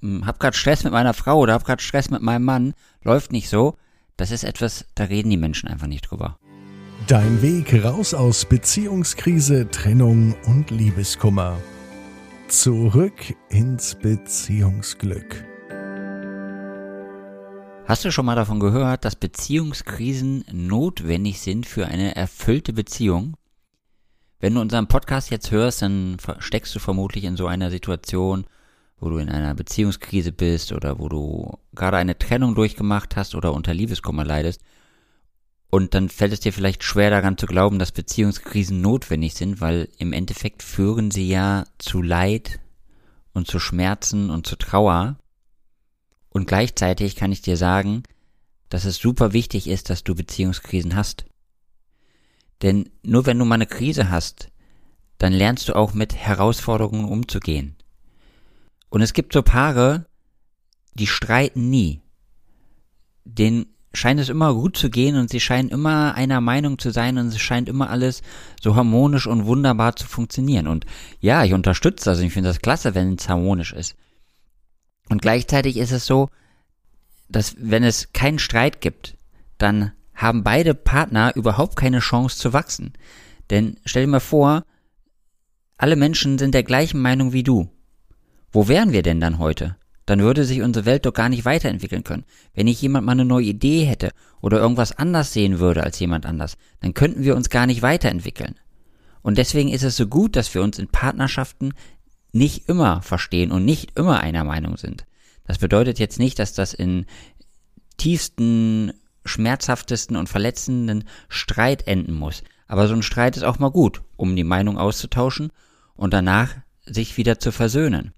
hm, hab grad Stress mit meiner Frau oder hab grad Stress mit meinem Mann, läuft nicht so, das ist etwas, da reden die Menschen einfach nicht drüber. Dein Weg raus aus Beziehungskrise, Trennung und Liebeskummer. Zurück ins Beziehungsglück. Hast du schon mal davon gehört, dass Beziehungskrisen notwendig sind für eine erfüllte Beziehung? Wenn du unseren Podcast jetzt hörst, dann steckst du vermutlich in so einer Situation, wo du in einer Beziehungskrise bist oder wo du gerade eine Trennung durchgemacht hast oder unter Liebeskummer leidest. Und dann fällt es dir vielleicht schwer daran zu glauben, dass Beziehungskrisen notwendig sind, weil im Endeffekt führen sie ja zu Leid und zu Schmerzen und zu Trauer. Und gleichzeitig kann ich dir sagen, dass es super wichtig ist, dass du Beziehungskrisen hast. Denn nur wenn du mal eine Krise hast, dann lernst du auch mit Herausforderungen umzugehen. Und es gibt so Paare, die streiten nie. Denen scheint es immer gut zu gehen und sie scheinen immer einer Meinung zu sein und es scheint immer alles so harmonisch und wunderbar zu funktionieren. Und ja, ich unterstütze das und ich finde das klasse, wenn es harmonisch ist. Und gleichzeitig ist es so, dass wenn es keinen Streit gibt, dann haben beide Partner überhaupt keine Chance zu wachsen. Denn stell dir mal vor, alle Menschen sind der gleichen Meinung wie du. Wo wären wir denn dann heute? Dann würde sich unsere Welt doch gar nicht weiterentwickeln können. Wenn ich jemand mal eine neue Idee hätte oder irgendwas anders sehen würde als jemand anders, dann könnten wir uns gar nicht weiterentwickeln. Und deswegen ist es so gut, dass wir uns in Partnerschaften nicht immer verstehen und nicht immer einer Meinung sind. Das bedeutet jetzt nicht, dass das in tiefsten, schmerzhaftesten und verletzenden Streit enden muss. Aber so ein Streit ist auch mal gut, um die Meinung auszutauschen und danach sich wieder zu versöhnen.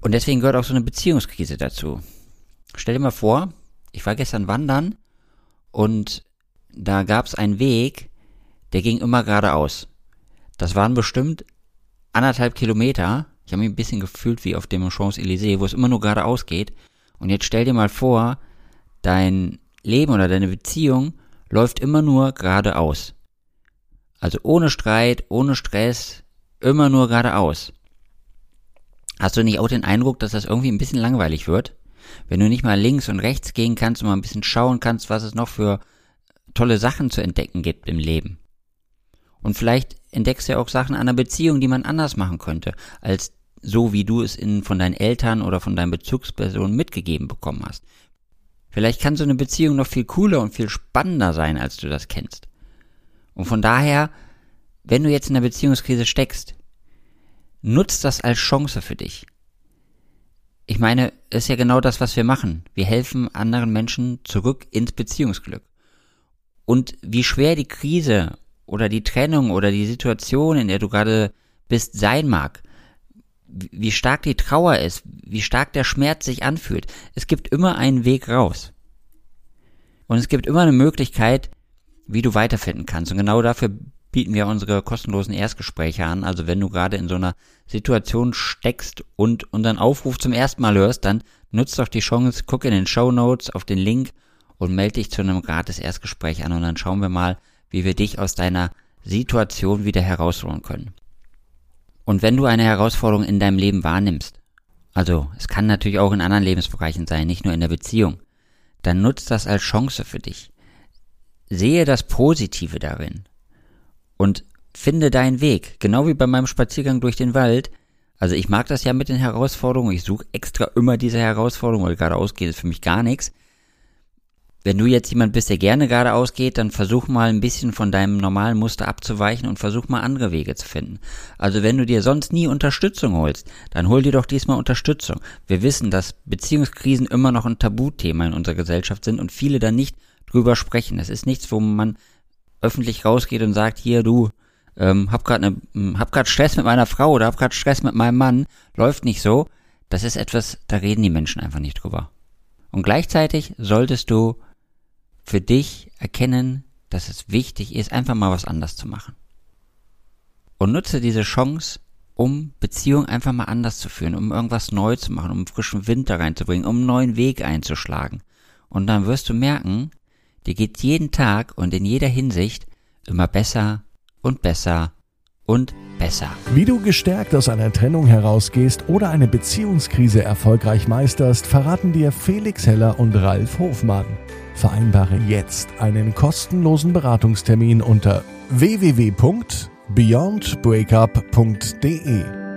Und deswegen gehört auch so eine Beziehungskrise dazu. Stell dir mal vor, ich war gestern wandern und da gab es einen Weg, der ging immer geradeaus. Das waren bestimmt anderthalb Kilometer. Ich habe mich ein bisschen gefühlt wie auf dem Champs-Élysées, wo es immer nur geradeaus geht. Und jetzt stell dir mal vor, dein Leben oder deine Beziehung läuft immer nur geradeaus. Also ohne Streit, ohne Stress, immer nur geradeaus. Hast du nicht auch den Eindruck, dass das irgendwie ein bisschen langweilig wird? Wenn du nicht mal links und rechts gehen kannst und mal ein bisschen schauen kannst, was es noch für tolle Sachen zu entdecken gibt im Leben. Und vielleicht entdeckst du ja auch Sachen an einer Beziehung, die man anders machen könnte, als so wie du es in, von deinen Eltern oder von deinen Bezugspersonen mitgegeben bekommen hast. Vielleicht kann so eine Beziehung noch viel cooler und viel spannender sein, als du das kennst. Und von daher, wenn du jetzt in einer Beziehungskrise steckst, Nutz das als Chance für dich. Ich meine, es ist ja genau das, was wir machen. Wir helfen anderen Menschen zurück ins Beziehungsglück. Und wie schwer die Krise oder die Trennung oder die Situation, in der du gerade bist, sein mag, wie stark die Trauer ist, wie stark der Schmerz sich anfühlt, es gibt immer einen Weg raus. Und es gibt immer eine Möglichkeit, wie du weiterfinden kannst. Und genau dafür bieten wir unsere kostenlosen Erstgespräche an. Also wenn du gerade in so einer Situation steckst und unseren Aufruf zum ersten Mal hörst, dann nutzt doch die Chance, guck in den Show Notes auf den Link und melde dich zu einem gratis Erstgespräch an und dann schauen wir mal, wie wir dich aus deiner Situation wieder herausholen können. Und wenn du eine Herausforderung in deinem Leben wahrnimmst, also es kann natürlich auch in anderen Lebensbereichen sein, nicht nur in der Beziehung, dann nutzt das als Chance für dich. Sehe das Positive darin und finde deinen Weg. Genau wie bei meinem Spaziergang durch den Wald. Also ich mag das ja mit den Herausforderungen. Ich suche extra immer diese Herausforderung, weil geradeaus geht ist für mich gar nichts. Wenn du jetzt jemand bist, der gerne geradeaus geht, dann versuch mal ein bisschen von deinem normalen Muster abzuweichen und versuch mal andere Wege zu finden. Also wenn du dir sonst nie Unterstützung holst, dann hol dir doch diesmal Unterstützung. Wir wissen, dass Beziehungskrisen immer noch ein Tabuthema in unserer Gesellschaft sind und viele da nicht drüber sprechen. Es ist nichts, wo man öffentlich rausgeht und sagt, hier du, ähm, hab gerade ne, hab grad Stress mit meiner Frau oder hab grad Stress mit meinem Mann, läuft nicht so, das ist etwas, da reden die Menschen einfach nicht drüber. Und gleichzeitig solltest du für dich erkennen, dass es wichtig ist, einfach mal was anders zu machen. Und nutze diese Chance, um Beziehung einfach mal anders zu führen, um irgendwas neu zu machen, um frischen Wind da reinzubringen, um einen neuen Weg einzuschlagen. Und dann wirst du merken, Dir geht's jeden Tag und in jeder Hinsicht immer besser und besser und besser. Wie du gestärkt aus einer Trennung herausgehst oder eine Beziehungskrise erfolgreich meisterst, verraten dir Felix Heller und Ralf Hofmann. Vereinbare jetzt einen kostenlosen Beratungstermin unter www.beyondbreakup.de.